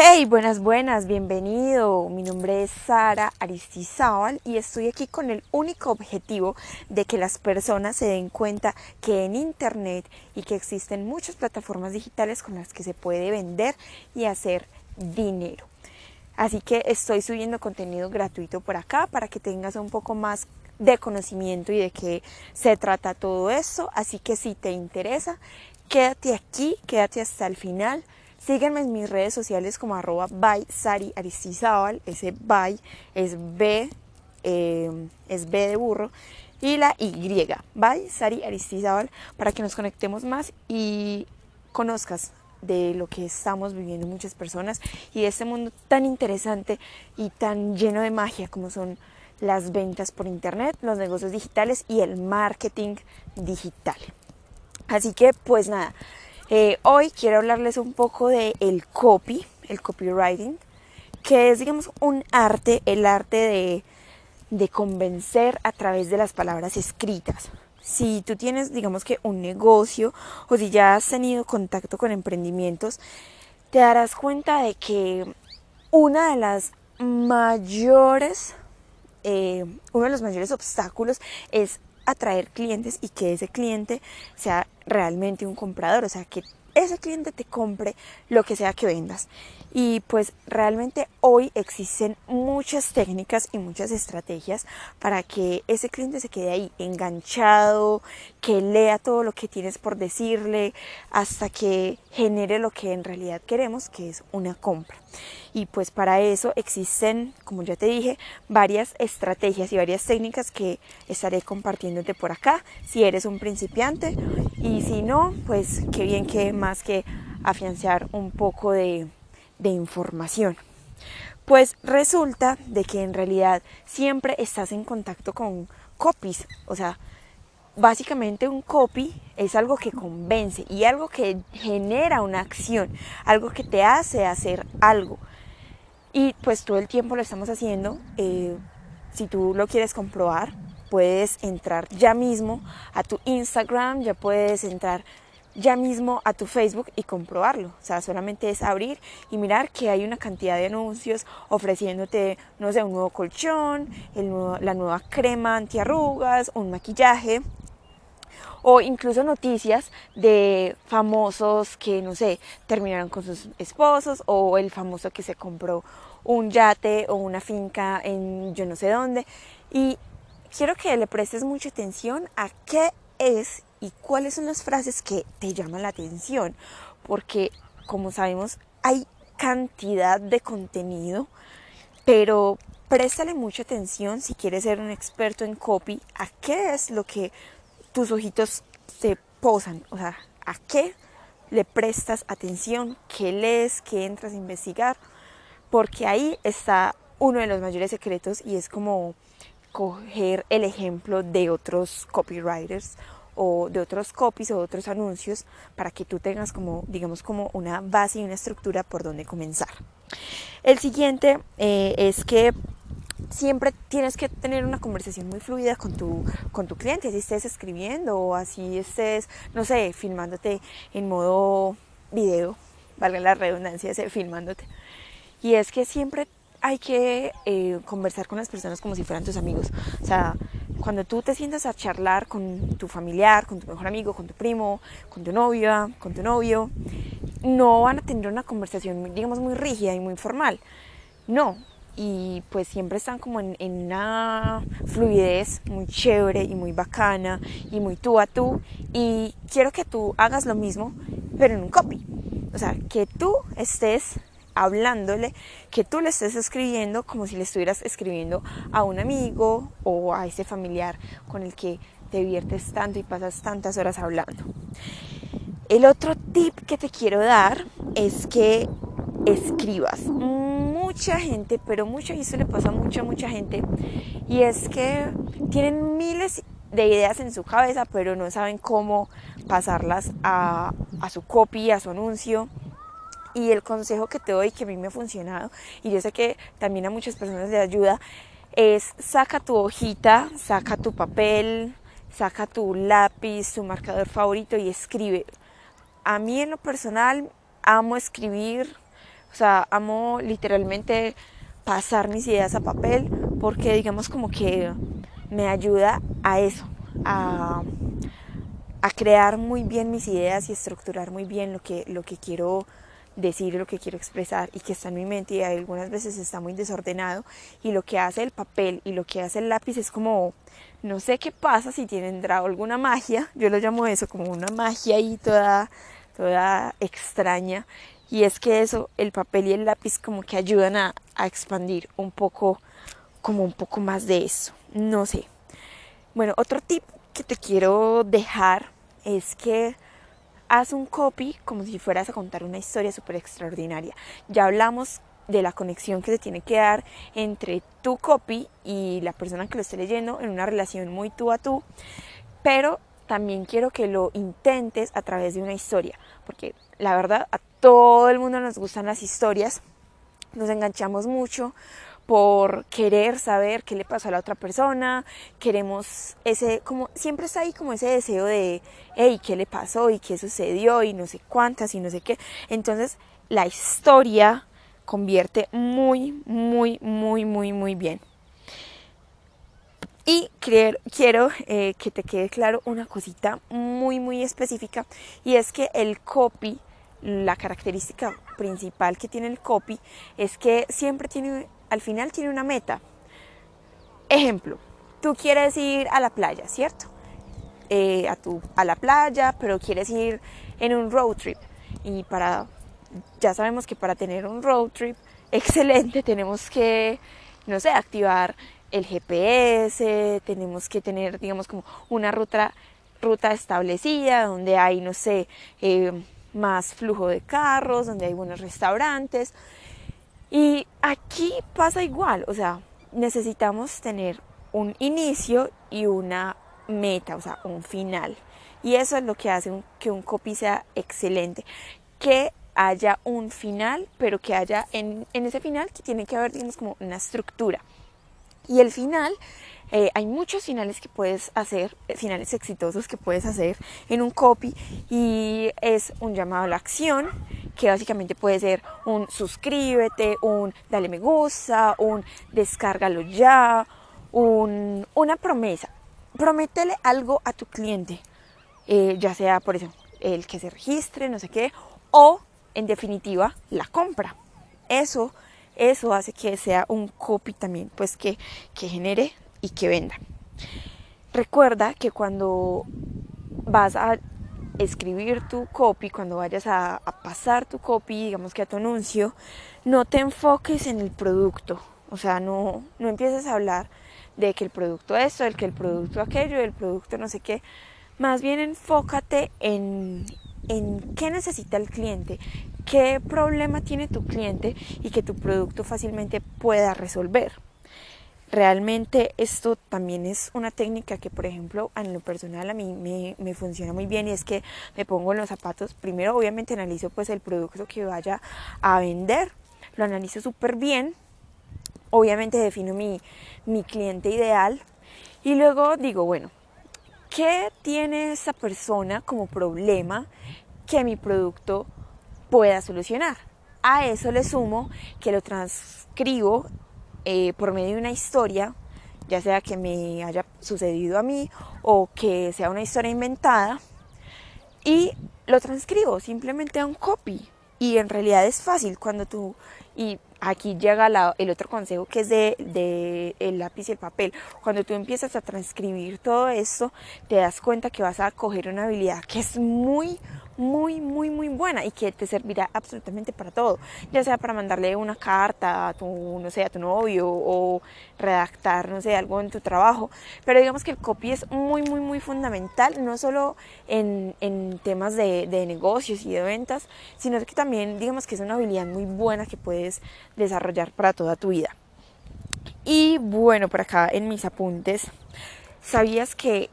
Hey, buenas, buenas, bienvenido. Mi nombre es Sara Aristizábal y estoy aquí con el único objetivo de que las personas se den cuenta que en Internet y que existen muchas plataformas digitales con las que se puede vender y hacer dinero. Así que estoy subiendo contenido gratuito por acá para que tengas un poco más de conocimiento y de qué se trata todo eso. Así que si te interesa, quédate aquí, quédate hasta el final Sígueme en mis redes sociales como arroba by Sari Aristizábal. Ese by es B, eh, es B de burro. Y la Y, by Sari Aristizábal, para que nos conectemos más y conozcas de lo que estamos viviendo muchas personas y de este mundo tan interesante y tan lleno de magia como son las ventas por internet, los negocios digitales y el marketing digital. Así que pues nada, eh, hoy quiero hablarles un poco de el copy, el copywriting, que es, digamos, un arte, el arte de, de convencer a través de las palabras escritas. Si tú tienes, digamos que un negocio o si ya has tenido contacto con emprendimientos, te darás cuenta de que una de las mayores, eh, uno de los mayores obstáculos es atraer clientes y que ese cliente sea realmente un comprador, o sea, que ese cliente te compre lo que sea que vendas. Y pues realmente hoy existen muchas técnicas y muchas estrategias para que ese cliente se quede ahí enganchado, que lea todo lo que tienes por decirle, hasta que genere lo que en realidad queremos, que es una compra. Y pues para eso existen, como ya te dije, varias estrategias y varias técnicas que estaré compartiéndote por acá, si eres un principiante. Y si no, pues qué bien que más que afianzar un poco de de información. Pues resulta de que en realidad siempre estás en contacto con copies, o sea, básicamente un copy es algo que convence y algo que genera una acción, algo que te hace hacer algo. Y pues todo el tiempo lo estamos haciendo. Eh, si tú lo quieres comprobar, puedes entrar ya mismo a tu Instagram, ya puedes entrar ya mismo a tu Facebook y comprobarlo. O sea, solamente es abrir y mirar que hay una cantidad de anuncios ofreciéndote, no sé, un nuevo colchón, la nueva crema antiarrugas, un maquillaje o incluso noticias de famosos que, no sé, terminaron con sus esposos o el famoso que se compró un yate o una finca en yo no sé dónde. Y quiero que le prestes mucha atención a qué es y cuáles son las frases que te llaman la atención, porque como sabemos hay cantidad de contenido, pero préstale mucha atención si quieres ser un experto en copy, a qué es lo que tus ojitos se posan, o sea, a qué le prestas atención, qué lees, qué entras a investigar, porque ahí está uno de los mayores secretos y es como coger el ejemplo de otros copywriters o de otros copies o otros anuncios para que tú tengas como, digamos, como una base y una estructura por donde comenzar. El siguiente eh, es que siempre tienes que tener una conversación muy fluida con tu, con tu cliente, así estés escribiendo o así estés, no sé, filmándote en modo video, valga la redundancia, filmándote. Y es que siempre hay que eh, conversar con las personas como si fueran tus amigos. O sea, cuando tú te sientas a charlar con tu familiar, con tu mejor amigo, con tu primo, con tu novia, con tu novio, no van a tener una conversación, digamos, muy rígida y muy formal. No. Y pues siempre están como en, en una fluidez muy chévere y muy bacana y muy tú a tú. Y quiero que tú hagas lo mismo, pero en un copy. O sea, que tú estés hablándole, que tú le estés escribiendo como si le estuvieras escribiendo a un amigo o a ese familiar con el que te diviertes tanto y pasas tantas horas hablando. El otro tip que te quiero dar es que escribas. Mucha gente, pero mucho, y eso le pasa a mucha, mucha gente, y es que tienen miles de ideas en su cabeza, pero no saben cómo pasarlas a, a su copy, a su anuncio, y el consejo que te doy, que a mí me ha funcionado, y yo sé que también a muchas personas les ayuda, es saca tu hojita, saca tu papel, saca tu lápiz, tu marcador favorito y escribe. A mí en lo personal amo escribir, O sea, amo literalmente pasar mis ideas a papel porque digamos como que me ayuda a eso, a, a crear muy bien mis ideas y estructurar muy bien lo que, lo que quiero decir lo que quiero expresar y que está en mi mente y algunas veces está muy desordenado y lo que hace el papel y lo que hace el lápiz es como no sé qué pasa si tienen alguna magia yo lo llamo eso como una magia ahí toda toda extraña y es que eso el papel y el lápiz como que ayudan a, a expandir un poco como un poco más de eso no sé. Bueno otro tip que te quiero dejar es que haz un copy como si fueras a contar una historia súper extraordinaria. Ya hablamos de la conexión que se tiene que dar entre tu copy y la persona que lo esté leyendo en una relación muy tú a tú, pero también quiero que lo intentes a través de una historia, porque la verdad a todo el mundo nos gustan las historias, nos enganchamos mucho, por querer saber qué le pasó a la otra persona, queremos ese, como siempre está ahí como ese deseo de, hey, ¿qué le pasó y qué sucedió y no sé cuántas y no sé qué. Entonces la historia convierte muy, muy, muy, muy, muy bien. Y quiero eh, que te quede claro una cosita muy, muy específica y es que el copy, la característica principal que tiene el copy es que siempre tiene al final tiene una meta. Ejemplo, tú quieres ir a la playa, ¿cierto? Eh, a, tu, a la playa, pero quieres ir en un road trip. Y para, ya sabemos que para tener un road trip excelente tenemos que, no sé, activar el GPS, tenemos que tener, digamos, como una ruta, ruta establecida donde hay, no sé, eh, más flujo de carros, donde hay buenos restaurantes. Y aquí pasa igual, o sea, necesitamos tener un inicio y una meta, o sea, un final. Y eso es lo que hace que un copy sea excelente. Que haya un final, pero que haya en, en ese final que tiene que haber, digamos, como una estructura. Y el final eh, hay muchos finales que puedes hacer, eh, finales exitosos que puedes hacer en un copy y es un llamado a la acción que básicamente puede ser un suscríbete, un dale me gusta, un descárgalo ya, un, una promesa. Prométele algo a tu cliente, eh, ya sea por eso el que se registre, no sé qué, o en definitiva la compra. Eso, eso hace que sea un copy también, pues que, que genere y que venda. Recuerda que cuando vas a escribir tu copy, cuando vayas a, pasar tu copy, digamos que a tu anuncio, no te enfoques en el producto. O sea, no, no empieces a hablar de que el producto esto, del que el producto aquello, el producto no sé qué. Más bien enfócate en, en qué necesita el cliente, qué problema tiene tu cliente y que tu producto fácilmente pueda resolver. Realmente esto también es una técnica que, por ejemplo, en lo personal a mí me, funciona muy bien y es que me pongo en los zapatos. Primero, obviamente, analizo pues el producto que vaya a vender. Lo analizo súper bien. Obviamente defino mi, mi cliente ideal. Y luego digo, bueno, ¿qué tiene esa persona como problema que mi producto pueda solucionar? A eso le sumo que lo transcribo eh, por medio de una historia, ya sea que me haya sucedido a mí o que sea una historia inventada, y lo transcribo simplemente a un copy. Y en realidad es fácil cuando tú, y aquí llega el otro consejo que es de, de, el lápiz y el papel. Cuando tú empiezas a transcribir todo esto, te das cuenta que vas a coger una habilidad que es muy, muy, muy, muy buena y que te servirá absolutamente para todo, ya sea para mandarle una carta a tu, no sé, a tu novio o redactar, no sé, algo en tu trabajo. Pero digamos que el copy es muy, muy, muy fundamental, no solo en, en temas de, de negocios y de ventas, sino que también, digamos que es una habilidad muy buena que puedes desarrollar para toda tu vida. Y bueno, por acá en mis apuntes, ¿sabías que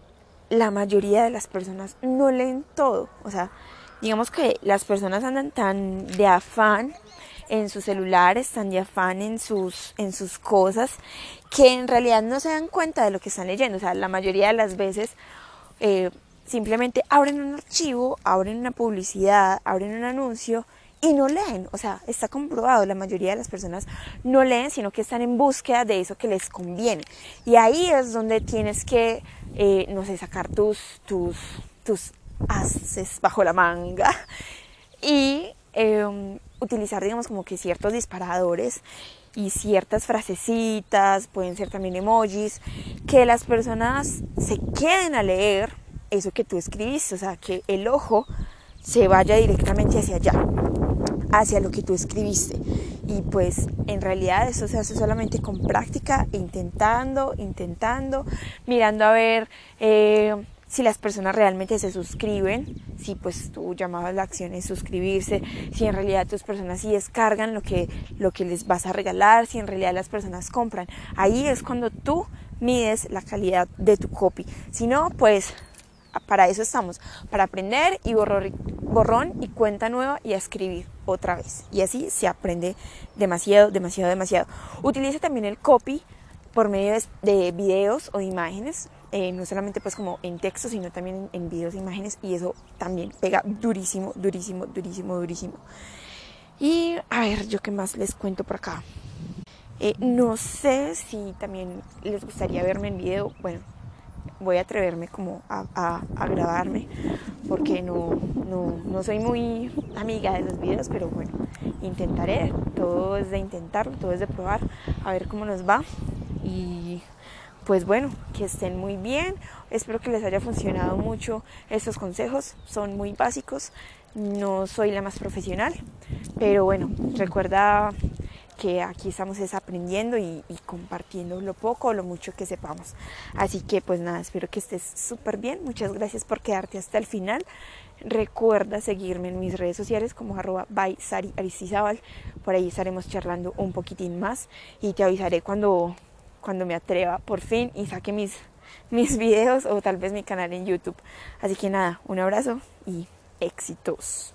la mayoría de las personas no leen todo? O sea, digamos que las personas andan tan de afán en sus celulares, tan de afán en sus, en sus cosas, que en realidad no se dan cuenta de lo que están leyendo. O sea, la mayoría de las veces eh, simplemente abren un archivo, abren una publicidad, abren un anuncio y no leen, o sea, está comprobado, la mayoría de las personas no leen, sino que están en búsqueda de eso que les conviene. Y ahí es donde tienes que, eh, no sé, sacar tus, tus, tus haces bajo la manga y em, utilizar, digamos, como que ciertos disparadores y ciertas frasecitas, pueden ser también emojis, que las personas se queden a leer eso que tú escribiste, o sea, que el ojo se vaya directamente hacia allá, hacia lo que tú escribiste. Y pues en realidad eso se hace solamente con práctica, intentando, intentando, mirando a ver eh, si las personas realmente se suscriben, si pues tú llamabas la acción es suscribirse, si en realidad tus personas sí descargan lo que, lo que les vas a regalar, si en realidad las personas compran. Ahí es cuando tú mides la calidad de tu copy. Si no, pues para eso estamos, para aprender y borrón y cuenta nueva y a escribir otra vez. Y así se aprende demasiado, demasiado, demasiado. Utiliza también el copy por medio de, videos o de imágenes, eh, no solamente pues como en texto, sino también en, videos e imágenes y eso también pega durísimo, durísimo, durísimo, durísimo. Y a ver, yo qué más les cuento por acá. Eh, no sé si también les gustaría verme en video. Bueno, voy a atreverme como a, grabarme porque no, no, soy muy amiga de los videos, pero bueno, intentaré. Todo es de intentarlo, todo es de probar, a ver cómo nos va. Y pues bueno, que estén muy bien. Espero que les haya funcionado mucho estos consejos. Son muy básicos. No soy la más profesional, pero bueno, recuerda que aquí estamos es aprendiendo y, compartiendo lo poco o lo mucho que sepamos. Así que pues nada, espero que estés súper bien. Muchas gracias por quedarte hasta el final. Recuerda seguirme en mis redes sociales como arroba by Sari Por ahí estaremos charlando un poquitín más y te avisaré cuando, cuando me atreva por fin y saque mis, mis videos o tal vez mi canal en YouTube. Así que nada, un abrazo y éxitos.